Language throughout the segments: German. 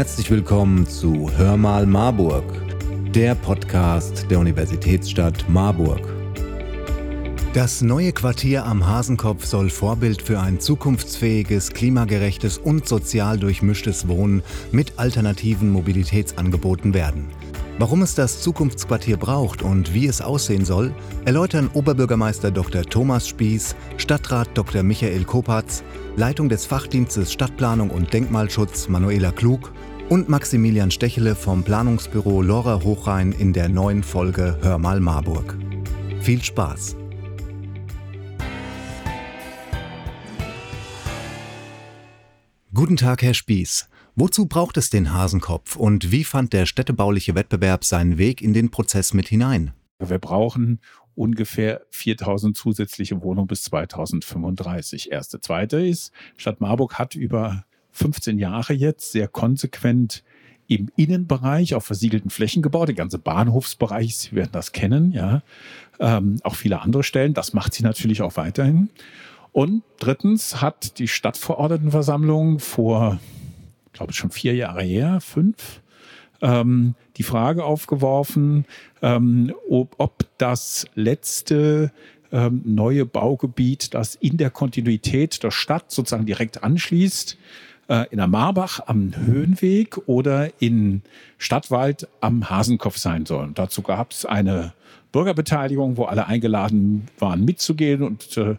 Herzlich willkommen zu Hör mal Marburg, der Podcast der Universitätsstadt Marburg. Das neue Quartier am Hasenkopf soll Vorbild für ein zukunftsfähiges, klimagerechtes und sozial durchmischtes Wohnen mit alternativen Mobilitätsangeboten werden. Warum es das Zukunftsquartier braucht und wie es aussehen soll, erläutern Oberbürgermeister Dr. Thomas Spieß, Stadtrat Dr. Michael Kopatz, Leitung des Fachdienstes Stadtplanung und Denkmalschutz Manuela Klug und Maximilian Stechele vom Planungsbüro Lora Hochrhein in der neuen Folge Hör mal Marburg. Viel Spaß! Guten Tag, Herr Spieß. Wozu braucht es den Hasenkopf und wie fand der städtebauliche Wettbewerb seinen Weg in den Prozess mit hinein? Wir brauchen ungefähr 4000 zusätzliche Wohnungen bis 2035. Erste. Zweite ist, Stadt Marburg hat über 15 Jahre jetzt sehr konsequent im Innenbereich auf versiegelten Flächen gebaut. Der ganze Bahnhofsbereich, Sie werden das kennen, ja. Ähm, auch viele andere Stellen. Das macht sie natürlich auch weiterhin. Und drittens hat die Stadtverordnetenversammlung vor glaube ich, schon vier Jahre her, fünf, ähm, die Frage aufgeworfen, ähm, ob, ob das letzte ähm, neue Baugebiet, das in der Kontinuität der Stadt sozusagen direkt anschließt, äh, in der Marbach am Höhenweg oder in Stadtwald am Hasenkopf sein soll. Und dazu gab es eine Bürgerbeteiligung, wo alle eingeladen waren mitzugehen und äh,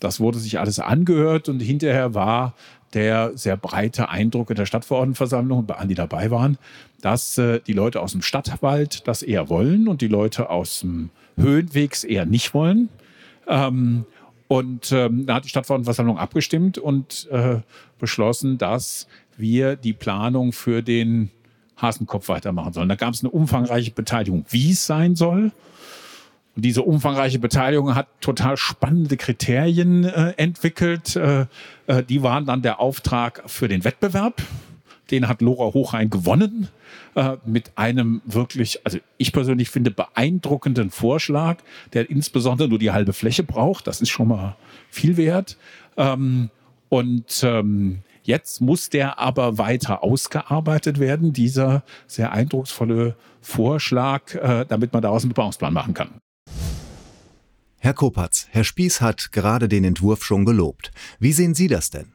das wurde sich alles angehört und hinterher war der sehr breite Eindruck in der Stadtverordnetenversammlung, bei allen, die dabei waren, dass äh, die Leute aus dem Stadtwald das eher wollen und die Leute aus dem Höhenwegs eher nicht wollen. Ähm, und ähm, da hat die Stadtverordnetenversammlung abgestimmt und äh, beschlossen, dass wir die Planung für den Hasenkopf weitermachen sollen. Da gab es eine umfangreiche Beteiligung, wie es sein soll. Und diese umfangreiche Beteiligung hat total spannende Kriterien äh, entwickelt. Äh, äh, die waren dann der Auftrag für den Wettbewerb. Den hat Lora Hochrein gewonnen äh, mit einem wirklich, also ich persönlich finde, beeindruckenden Vorschlag, der insbesondere nur die halbe Fläche braucht. Das ist schon mal viel wert. Ähm, und ähm, Jetzt muss der aber weiter ausgearbeitet werden, dieser sehr eindrucksvolle Vorschlag, äh, damit man daraus einen Bebauungsplan machen kann. Herr Kopatz, Herr Spieß hat gerade den Entwurf schon gelobt. Wie sehen Sie das denn?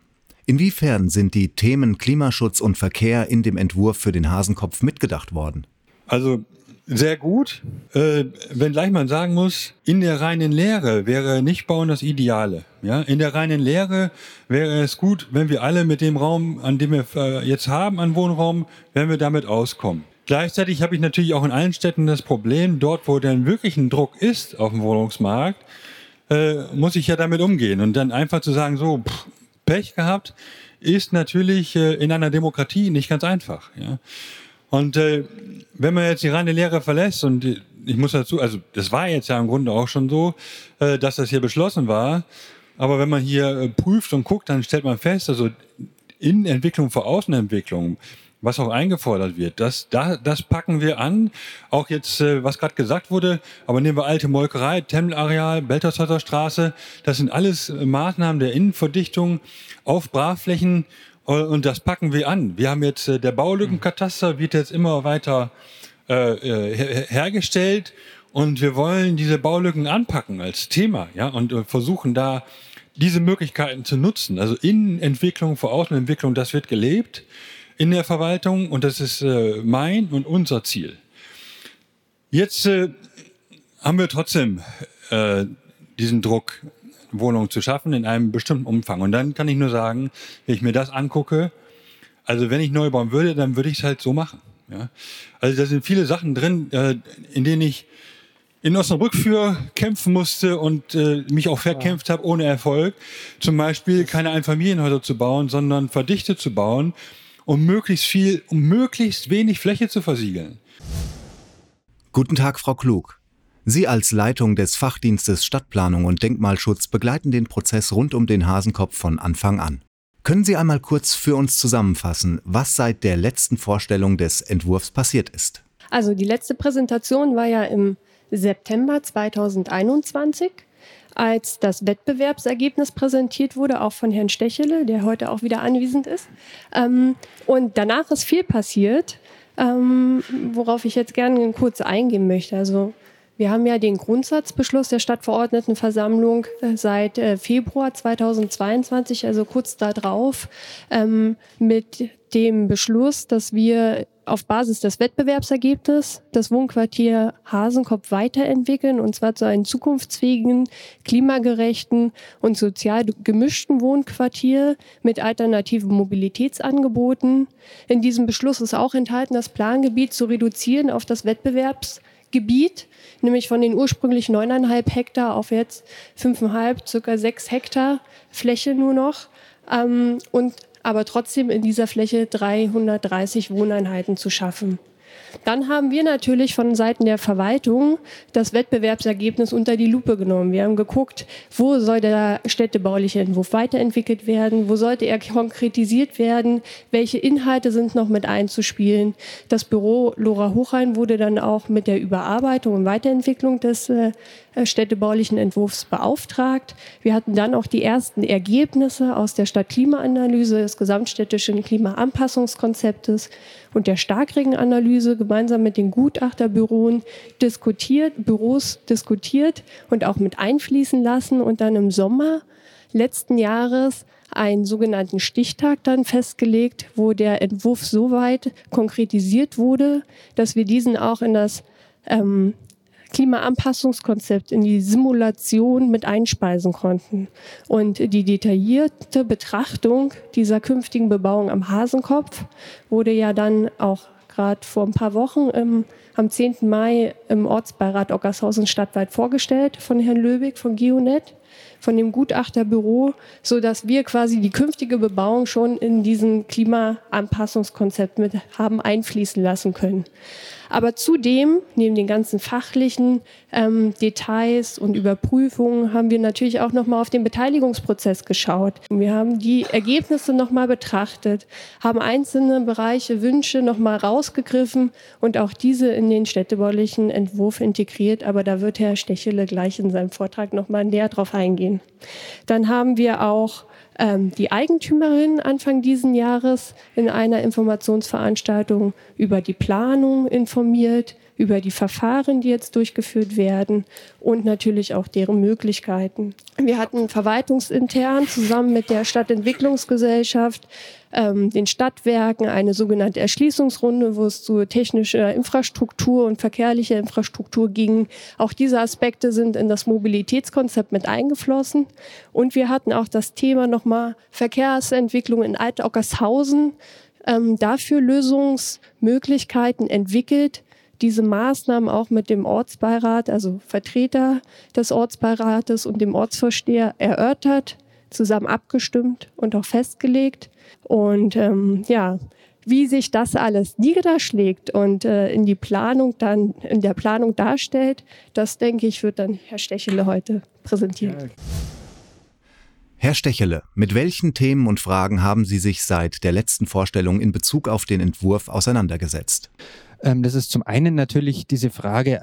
Inwiefern sind die Themen Klimaschutz und Verkehr in dem Entwurf für den Hasenkopf mitgedacht worden? Also sehr gut, äh, wenngleich man sagen muss, in der reinen Lehre wäre nicht bauen das Ideale. Ja, in der reinen Lehre wäre es gut, wenn wir alle mit dem Raum, an dem wir äh, jetzt haben, an Wohnraum, wenn wir damit auskommen. Gleichzeitig habe ich natürlich auch in allen Städten das Problem, dort, wo dann wirklich ein Druck ist auf dem Wohnungsmarkt, äh, muss ich ja damit umgehen. Und dann einfach zu sagen, so, pff, Pech gehabt, ist natürlich äh, in einer Demokratie nicht ganz einfach. Und äh, wenn man jetzt die reine Lehre verlässt, und ich muss dazu, also das war jetzt ja im Grunde auch schon so, äh, dass das hier beschlossen war, aber wenn man hier prüft und guckt, dann stellt man fest, also Innenentwicklung vor Außenentwicklung, was auch eingefordert wird. Das, da, das packen wir an. Auch jetzt, äh, was gerade gesagt wurde, aber nehmen wir alte Molkerei, Temmelareal, Beltershäuser Straße. Das sind alles Maßnahmen der Innenverdichtung auf Brachflächen äh, und das packen wir an. Wir haben jetzt, äh, der Baulückenkataster wird jetzt immer weiter äh, äh hergestellt und wir wollen diese Baulücken anpacken als Thema, ja, und äh, versuchen da diese Möglichkeiten zu nutzen. Also Innenentwicklung vor Außenentwicklung, das wird gelebt in der Verwaltung und das ist äh, mein und unser Ziel. Jetzt äh, haben wir trotzdem äh, diesen Druck, Wohnungen zu schaffen in einem bestimmten Umfang. Und dann kann ich nur sagen, wenn ich mir das angucke, also wenn ich neu bauen würde, dann würde ich es halt so machen. Ja? Also da sind viele Sachen drin, äh, in denen ich in Osnabrück für kämpfen musste und äh, mich auch verkämpft habe ohne Erfolg. Zum Beispiel keine Einfamilienhäuser zu bauen, sondern verdichtet zu bauen um möglichst viel, um möglichst wenig Fläche zu versiegeln. Guten Tag, Frau Klug. Sie als Leitung des Fachdienstes Stadtplanung und Denkmalschutz begleiten den Prozess rund um den Hasenkopf von Anfang an. Können Sie einmal kurz für uns zusammenfassen, was seit der letzten Vorstellung des Entwurfs passiert ist? Also die letzte Präsentation war ja im September 2021. als das Wettbewerbsergebnis präsentiert wurde, auch von Herrn Stechele, der heute auch wieder anwesend ist. Ähm, und danach ist viel passiert, ähm, worauf ich jetzt gerne kurz eingehen möchte. Also wir haben ja den Grundsatzbeschluss der Stadtverordnetenversammlung äh, seit äh, Februar 2022, also kurz darauf, ähm, mit dem Beschluss, dass wir auf Basis des Wettbewerbsergebnisses das Wohnquartier Hasenkopf weiterentwickeln und zwar zu einem zukunftsfähigen, klimagerechten und sozial gemischten Wohnquartier mit alternativen Mobilitätsangeboten. In diesem Beschluss ist auch enthalten, das Plangebiet zu reduzieren auf das Wettbewerbsgebiet, nämlich von den ursprünglich neuneinhalb Hektar auf jetzt fünfeinhalb, circa sechs Hektar Fläche nur noch. Ähm, und aber trotzdem in dieser Fläche 330 Wohneinheiten zu schaffen. Dann haben wir natürlich von Seiten der Verwaltung das Wettbewerbsergebnis unter die Lupe genommen. Wir haben geguckt, wo soll der städtebauliche Entwurf weiterentwickelt werden, wo sollte er konkretisiert werden, welche Inhalte sind noch mit einzuspielen. Das Büro Lora Hochheim wurde dann auch mit der Überarbeitung und Weiterentwicklung des äh, städtebaulichen Entwurfs beauftragt. Wir hatten dann auch die ersten Ergebnisse aus der Stadtklimaanalyse des gesamtstädtischen Klimaanpassungskonzeptes und der Starkregenanalyse gemeinsam mit den Gutachterbüros diskutiert, Büros diskutiert und auch mit einfließen lassen und dann im Sommer letzten Jahres einen sogenannten Stichtag dann festgelegt, wo der Entwurf so weit konkretisiert wurde, dass wir diesen auch in das ähm, Klimaanpassungskonzept in die Simulation mit einspeisen konnten. Und die detaillierte Betrachtung dieser künftigen Bebauung am Hasenkopf wurde ja dann auch gerade vor ein paar Wochen im, am 10. Mai im Ortsbeirat Ockershausen stadtweit vorgestellt von Herrn Löwig von Geonet von dem Gutachterbüro, so dass wir quasi die künftige Bebauung schon in diesen Klimaanpassungskonzept mit haben einfließen lassen können. Aber zudem, neben den ganzen fachlichen ähm, Details und Überprüfungen, haben wir natürlich auch nochmal auf den Beteiligungsprozess geschaut. Wir haben die Ergebnisse nochmal betrachtet, haben einzelne Bereiche, Wünsche nochmal rausgegriffen und auch diese in den städtebaulichen Entwurf integriert. Aber da wird Herr Stechele gleich in seinem Vortrag nochmal näher drauf eingehen. Dann haben wir auch ähm, die Eigentümerin Anfang diesen Jahres in einer Informationsveranstaltung über die Planung informiert, über die Verfahren, die jetzt durchgeführt werden und natürlich auch deren Möglichkeiten. Wir hatten verwaltungsintern zusammen mit der Stadtentwicklungsgesellschaft, ähm, den Stadtwerken eine sogenannte Erschließungsrunde, wo es zu technischer Infrastruktur und verkehrlicher Infrastruktur ging. Auch diese Aspekte sind in das Mobilitätskonzept mit eingeflossen. Und wir hatten auch das Thema nochmal Verkehrsentwicklung in Altockershausen, ähm, dafür Lösungsmöglichkeiten entwickelt, diese Maßnahmen auch mit dem Ortsbeirat, also Vertreter des Ortsbeirates und dem Ortsvorsteher erörtert, zusammen abgestimmt und auch festgelegt. Und ähm, ja, wie sich das alles niederschlägt und äh, in die Planung dann, in der Planung darstellt, das denke ich, wird dann Herr Stechele heute präsentieren. Herr Stechele, mit welchen Themen und Fragen haben Sie sich seit der letzten Vorstellung in Bezug auf den Entwurf auseinandergesetzt? Ähm, das ist zum einen natürlich diese Frage,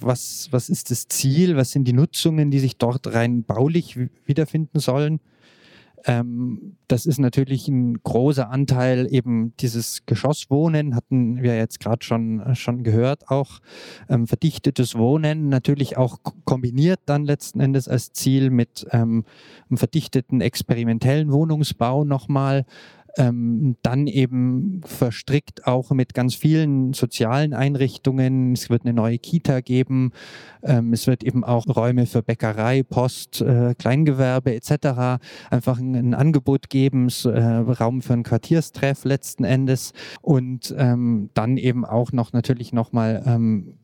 was, was ist das Ziel, was sind die Nutzungen, die sich dort rein baulich wiederfinden sollen. Ähm, das ist natürlich ein großer Anteil eben dieses Geschosswohnen, hatten wir jetzt gerade schon, schon gehört, auch. Ähm, verdichtetes Wohnen, natürlich auch kombiniert dann letzten Endes als Ziel mit einem verdichteten experimentellen Wohnungsbau nochmal, ähm, dann eben verstrickt auch mit ganz vielen sozialen Einrichtungen. Es wird eine neue Kita geben. Ähm, es wird eben auch Räume für Bäckerei, Post, äh, Kleingewerbe etc. einfach ein, ein Angebot geben, äh, Raum für einen Quartierstreff letzten Endes und ähm, dann eben auch noch natürlich nochmal ähm,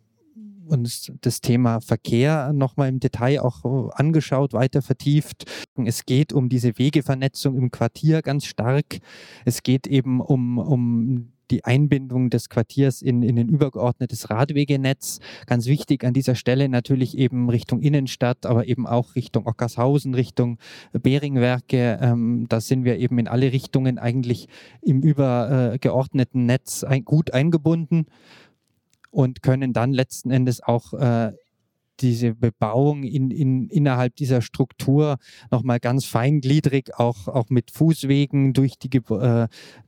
uns das Thema Verkehr nochmal im Detail auch äh, angeschaut, weiter vertieft. Es geht um diese Wegevernetzung im Quartier ganz stark. Es geht eben um, um die Einbindung des Quartiers in, in ein übergeordnetes Radwegenetz. Ganz wichtig an dieser Stelle natürlich eben Richtung Innenstadt, aber eben auch Richtung Ockershausen, Richtung Beringwerke. Ähm, da sind wir eben in alle Richtungen eigentlich im übergeordneten Netz gut eingebunden und können dann letzten Endes auch äh, diese Bebauung in, in, innerhalb dieser Struktur nochmal ganz feingliedrig, auch, auch mit Fußwegen durch die, äh,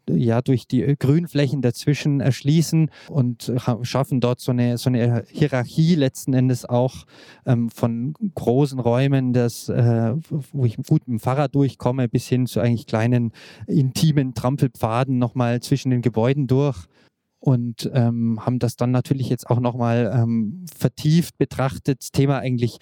ja, durch die Grünflächen dazwischen erschließen und schaffen dort so eine, so eine Hierarchie letzten Endes auch ähm, von großen Räumen, das, äh, wo ich gut mit dem Fahrrad durchkomme, bis hin zu eigentlich kleinen intimen Trampelpfaden nochmal zwischen den Gebäuden durch und ähm, haben das dann natürlich jetzt auch nochmal ähm, vertieft betrachtet. Thema eigentlich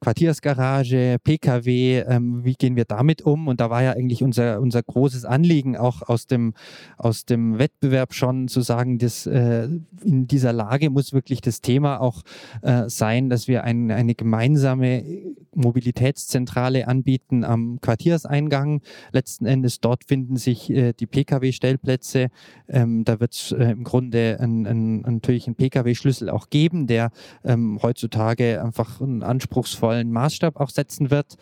Quartiersgarage, Pkw, ähm, wie gehen wir damit um? Und da war ja eigentlich unser, unser großes Anliegen auch aus dem, aus dem Wettbewerb schon zu sagen, dass äh, in dieser Lage muss wirklich das Thema auch äh, sein, dass wir ein, eine gemeinsame Mobilitätszentrale anbieten am Quartierseingang. Letzten Endes dort finden sich äh, die Pkw-Stellplätze. Ähm, da wird es äh, im Grunde ein, ein, natürlich einen Pkw-Schlüssel auch geben, der ähm, heutzutage einfach ein anspruchsvoller vollen Maßstab auch setzen wird.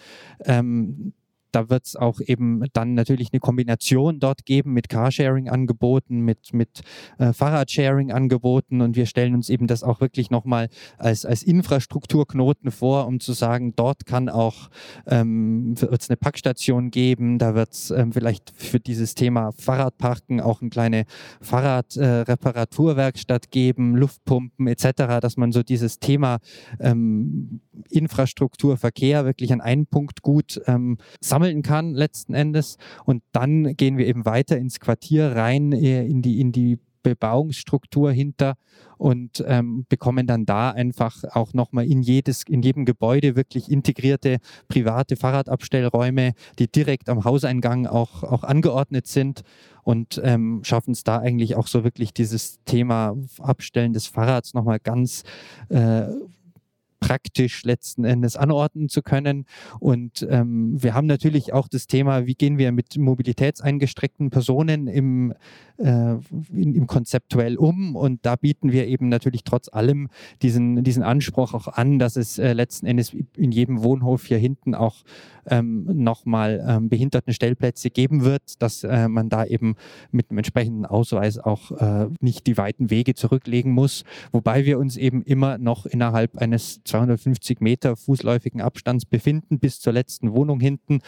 Ähm, da wird es auch eben dann natürlich eine Kombination dort geben mit Carsharing-Angeboten, mit, mit äh, Fahrradsharing-Angeboten und wir stellen uns eben das auch wirklich nochmal als, als Infrastrukturknoten vor, um zu sagen, dort kann auch, ähm, wird eine Packstation geben, da wird es ähm, vielleicht für dieses Thema Fahrradparken auch eine kleine Fahrradreparaturwerkstatt äh, geben, Luftpumpen etc., dass man so dieses Thema ähm, Infrastruktur, Verkehr wirklich an einem Punkt gut ähm, sammeln kann letzten Endes. Und dann gehen wir eben weiter ins Quartier rein, äh, in die, in die Bebauungsstruktur hinter und ähm, bekommen dann da einfach auch nochmal in jedes, in jedem Gebäude wirklich integrierte private Fahrradabstellräume, die direkt am Hauseingang auch, auch angeordnet sind und ähm, schaffen es da eigentlich auch so wirklich dieses Thema Abstellen des Fahrrads nochmal ganz äh, praktisch letzten Endes anordnen zu können. Und ähm, wir haben natürlich auch das Thema, wie gehen wir mit mobilitätseingestreckten Personen im, äh, in, im konzeptuell um. Und da bieten wir eben natürlich trotz allem diesen, diesen Anspruch auch an, dass es äh, letzten Endes in jedem Wohnhof hier hinten auch ähm, nochmal ähm, Behindertenstellplätze geben wird, dass äh, man da eben mit einem entsprechenden Ausweis auch äh, nicht die weiten Wege zurücklegen muss. Wobei wir uns eben immer noch innerhalb eines 250 Meter fußläufigen Abstands befinden bis zur letzten Wohnung hinten.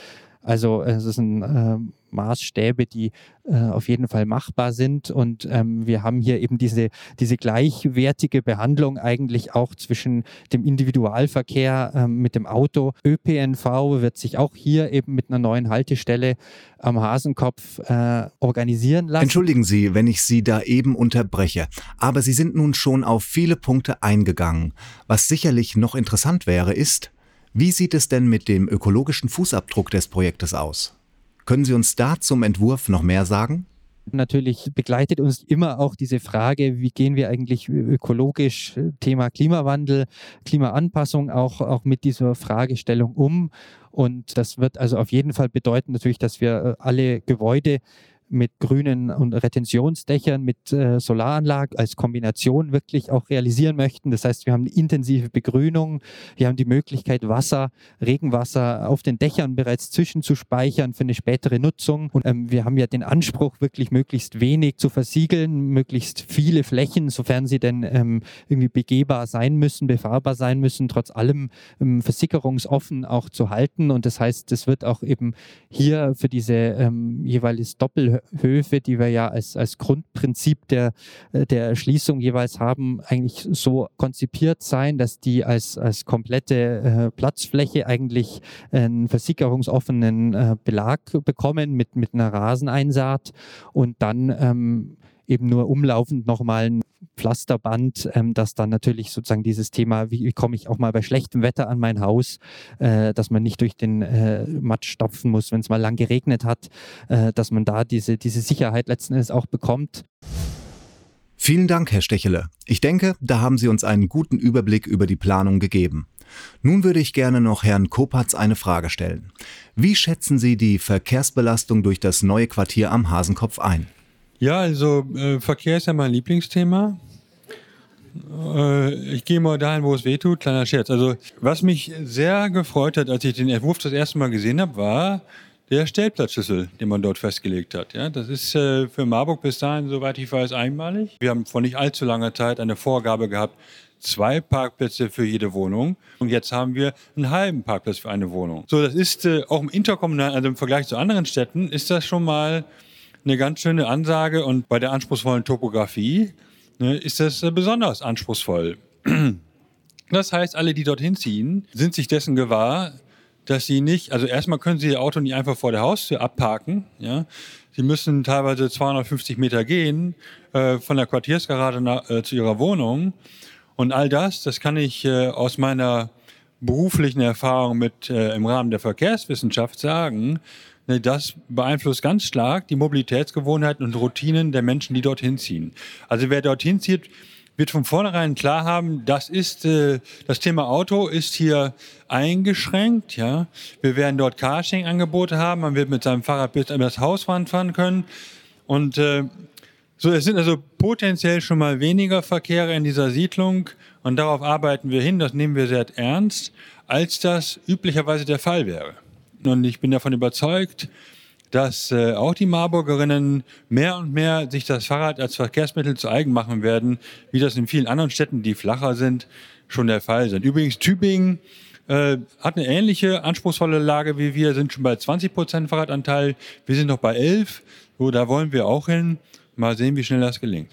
Also es sind äh, Maßstäbe, die äh, auf jeden Fall machbar sind. Und ähm, wir haben hier eben diese, diese gleichwertige Behandlung eigentlich auch zwischen dem Individualverkehr ähm, mit dem Auto. ÖPNV wird sich auch hier eben mit einer neuen Haltestelle am Hasenkopf äh, organisieren lassen. Entschuldigen Sie, wenn ich Sie da eben unterbreche, aber Sie sind nun schon auf viele Punkte eingegangen. Was sicherlich noch interessant wäre, ist, wie sieht es denn mit dem ökologischen Fußabdruck des Projektes aus? Können Sie uns da zum Entwurf noch mehr sagen? Natürlich begleitet uns immer auch diese Frage, wie gehen wir eigentlich ökologisch, Thema Klimawandel, Klimaanpassung auch, auch mit dieser Fragestellung um. Und das wird also auf jeden Fall bedeuten natürlich, dass wir äh, alle Gebäude mit grünen und Retentionsdächern, mit äh, Solaranlagen als Kombination wirklich auch realisieren möchten. Das heißt, wir haben eine intensive Begrünung, wir haben die Möglichkeit, Wasser, Regenwasser auf den Dächern bereits zwischenzuspeichern für eine spätere Nutzung. Und ähm, wir haben ja den Anspruch, wirklich möglichst wenig zu versiegeln, möglichst viele Flächen, sofern sie denn ähm, irgendwie begehbar sein müssen, befahrbar sein müssen, trotz allem ähm, versickerungsoffen auch zu halten. Und das heißt, es wird auch eben hier für diese ähm, jeweils Doppel Höfe, die wir ja als, als Grundprinzip der, äh, der Erschließung jeweils haben, eigentlich so konzipiert sein, dass die als, als komplette äh, Platzfläche eigentlich einen versickerungsoffenen äh, Belag bekommen mit, mit einer Raseneinsaat und dann ähm, eben nur umlaufend nochmal ein Pflasterband, ähm, das dann natürlich sozusagen dieses Thema, wie, wie komme ich auch mal bei schlechtem Wetter an mein Haus, äh, dass man nicht durch den äh, Matsch stopfen muss, wenn es mal lang geregnet hat, äh, dass man da diese, diese Sicherheit letzten Endes auch bekommt. Vielen Dank, Herr Stechele. Ich denke, da haben Sie uns einen guten Überblick über die Planung gegeben. Nun würde ich gerne noch Herrn Kopatz eine Frage stellen. Wie schätzen Sie die Verkehrsbelastung durch das neue Quartier am Hasenkopf ein? Ja, also äh, Verkehr ist ja mein Lieblingsthema. Äh, ich gehe mal dahin, wo es weh tut. Kleiner Scherz. Also, was mich sehr gefreut hat, als ich den Entwurf das erste Mal gesehen habe, war der Stellplatzschlüssel, den man dort festgelegt hat. Ja, das ist äh, für Marburg bis dahin, soweit ich weiß, einmalig. Wir haben vor nicht allzu langer Zeit eine Vorgabe gehabt, zwei Parkplätze für jede Wohnung und jetzt haben wir einen halben Parkplatz für eine Wohnung. So, das ist äh, auch im interkommunalen, also im Vergleich zu anderen Städten, ist das schon mal eine ganz schöne Ansage und bei der anspruchsvollen Topografie ne, ist das äh, besonders anspruchsvoll. Das heißt, alle, die dorthin ziehen, sind sich dessen gewahr, dass sie nicht, also erstmal können sie ihr Auto nicht einfach vor der Haustür abparken, ja. Sie müssen teilweise 250 Meter gehen äh, von der Quartiersgarage nach, äh, zu ihrer Wohnung. Und all das, das kann ich äh, aus meiner beruflichen Erfahrung mit äh, im Rahmen der Verkehrswissenschaft sagen, das beeinflusst ganz stark die Mobilitätsgewohnheiten und Routinen der Menschen, die dorthin ziehen. Also wer dorthin zieht, wird von vornherein klar haben, das ist äh, das Thema Auto ist hier eingeschränkt. Ja, wir werden dort Carsharing-Angebote haben. Man wird mit seinem Fahrrad bis an das Haus fahren können und äh, so, es sind also potenziell schon mal weniger Verkehre in dieser Siedlung und darauf arbeiten wir hin, das nehmen wir sehr ernst, als das üblicherweise der Fall wäre. Und ich bin davon überzeugt, dass äh, auch die Marburgerinnen mehr und mehr sich das Fahrrad als Verkehrsmittel zu eigen machen werden, wie das in vielen anderen Städten, die flacher sind, schon der Fall sind. Übrigens Tübingen äh, hat eine ähnliche anspruchsvolle Lage wie wir, sind schon bei 20 Prozent Fahrradanteil. Wir sind noch bei 11. So, da wollen wir auch hin. Mal sehen, wie schnell das gelingt.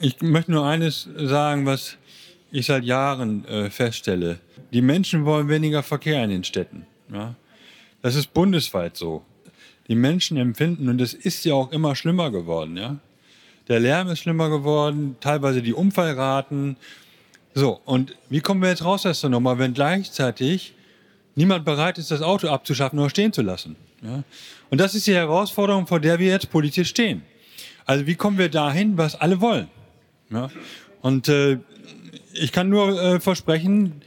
Ich möchte nur eines sagen, was ich seit Jahren äh, feststelle. Die Menschen wollen weniger Verkehr in den Städten. Ja? Das ist bundesweit so die Menschen empfinden, und es ist ja auch immer schlimmer geworden, ja. Der Lärm ist schlimmer geworden, teilweise die Unfallraten. So, und wie kommen wir jetzt raus aus der Nummer, wenn gleichzeitig niemand bereit ist, das Auto abzuschaffen oder stehen zu lassen? Ja? Und das ist die Herausforderung, vor der wir jetzt politisch stehen. Also wie kommen wir dahin, was alle wollen? Ja? Und äh, ich kann nur äh, versprechen,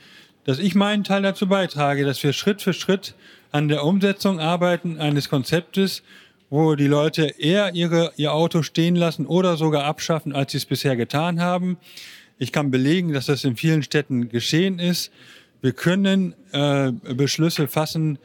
dass ich meinen Teil dazu beitrage, dass wir Schritt für Schritt an der Umsetzung arbeiten eines Konzeptes, wo die Leute eher ihre, ihr Auto stehen lassen oder sogar abschaffen, als sie es bisher getan haben. Ich kann belegen, dass das in vielen Städten geschehen ist. Wir können äh, Beschlüsse fassen,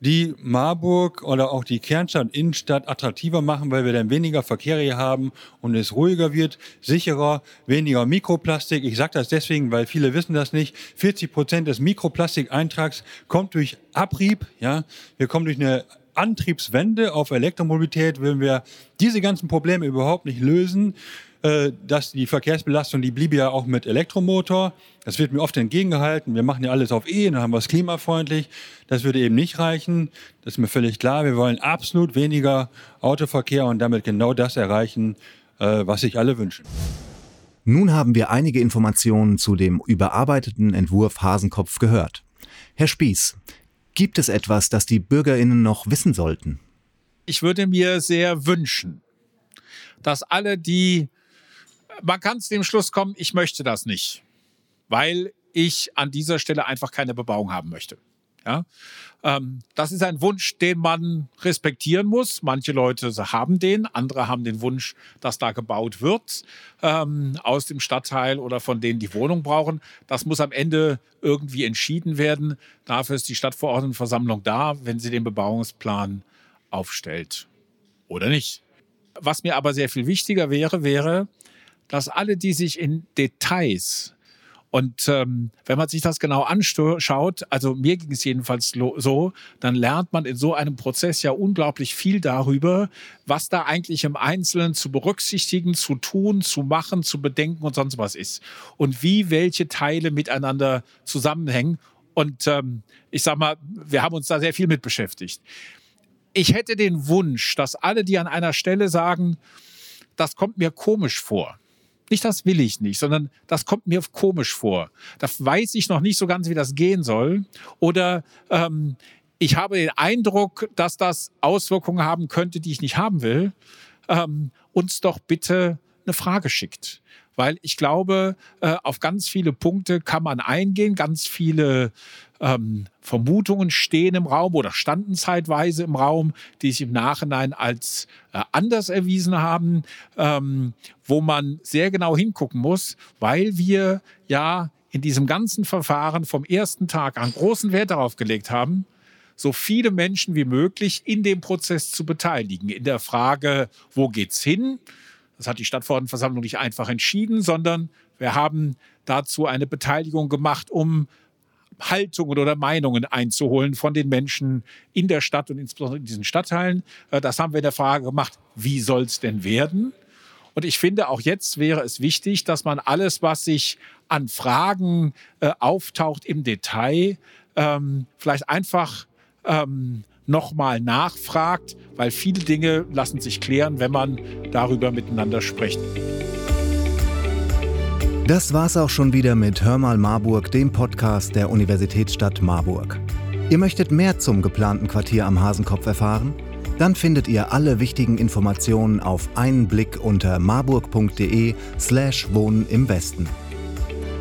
die Marburg oder auch die Kernstadt Innenstadt attraktiver machen, weil wir dann weniger Verkehr hier haben und es ruhiger wird, sicherer, weniger Mikroplastik. Ich sage das deswegen, weil viele wissen das nicht. 40 Prozent des Mikroplastikeintrags kommt durch Abrieb. Ja, wir kommen durch eine Antriebswende auf Elektromobilität. Wenn wir diese ganzen Probleme überhaupt nicht lösen, dass die Verkehrsbelastung, die blieb ja auch mit Elektromotor. Das wird mir oft entgegengehalten. Wir machen ja alles auf E, dann haben wir es klimafreundlich. Das würde eben nicht reichen. Das ist mir völlig klar. Wir wollen absolut weniger Autoverkehr und damit genau das erreichen, äh, was sich alle wünschen. Nun haben wir einige Informationen zu dem überarbeiteten Entwurf Hasenkopf gehört. Herr Spieß, gibt es etwas, das die Bürgerinnen noch wissen sollten? Ich würde mir sehr wünschen, dass alle, die man kann zu dem Schluss kommen, ich möchte das nicht, weil ich an dieser Stelle einfach keine Bebauung haben möchte. Ja, ähm, das ist ein Wunsch, den man respektieren muss. Manche Leute haben den, andere haben den Wunsch, dass da gebaut wird ähm, aus dem Stadtteil oder von denen die Wohnung brauchen. Das muss am Ende irgendwie entschieden werden. Dafür ist die Stadtverordnetenversammlung da, wenn sie den Bebauungsplan aufstellt oder nicht. Was mir aber sehr viel wichtiger wäre, wäre, dass alle, die sich in Details und ähm, wenn man sich das genau anschaut, also mir ging es jedenfalls so, dann lernt man in so einem Prozess ja unglaublich viel darüber, was da eigentlich im Einzelnen zu berücksichtigen, zu tun, zu machen, zu bedenken und sonst was ist. Und wie welche Teile miteinander zusammenhängen. Und ähm, ich sag mal, wir haben uns da sehr viel mit beschäftigt. Ich hätte den Wunsch, dass alle, die an einer Stelle sagen, das kommt mir komisch vor, nicht das will ich nicht, sondern das kommt mir komisch vor. Da weiß ich noch nicht so ganz, wie das gehen soll. Oder ähm, ich habe den Eindruck, dass das Auswirkungen haben könnte, die ich nicht haben will. Ähm, uns doch bitte eine Frage schickt. Weil ich glaube, äh, auf ganz viele Punkte kann man eingehen, ganz viele ähm, Vermutungen stehen im Raum oder standen zeitweise im Raum, die sich im Nachhinein als äh, anders erwiesen haben, ähm, wo man sehr genau hingucken muss, weil wir ja in diesem ganzen Verfahren vom ersten Tag an großen Wert darauf gelegt haben, so viele Menschen wie möglich in dem Prozess zu beteiligen. In der Frage, wo geht's hin? Das hat die Stadtverordnetenversammlung nicht einfach entschieden, sondern wir haben dazu eine Beteiligung gemacht, um Haltungen oder Meinungen einzuholen von den Menschen in der Stadt und insbesondere in diesen Stadtteilen. Äh, das haben wir in der Frage gemacht, wie soll es denn werden? Und ich finde, auch jetzt wäre es wichtig, dass man alles, was sich an Fragen äh, auftaucht im Detail, ähm, vielleicht einfach ähm, nochmal nachfragt, weil viele Dinge lassen sich klären, wenn man darüber miteinander spricht. Das war's auch schon wieder mit Hör mal Marburg, dem Podcast der Universitätsstadt Marburg. Ihr möchtet mehr zum geplanten Quartier am Hasenkopf erfahren? Dann findet ihr alle wichtigen Informationen auf einen Blick unter marburg.de slash Wohnen im Westen.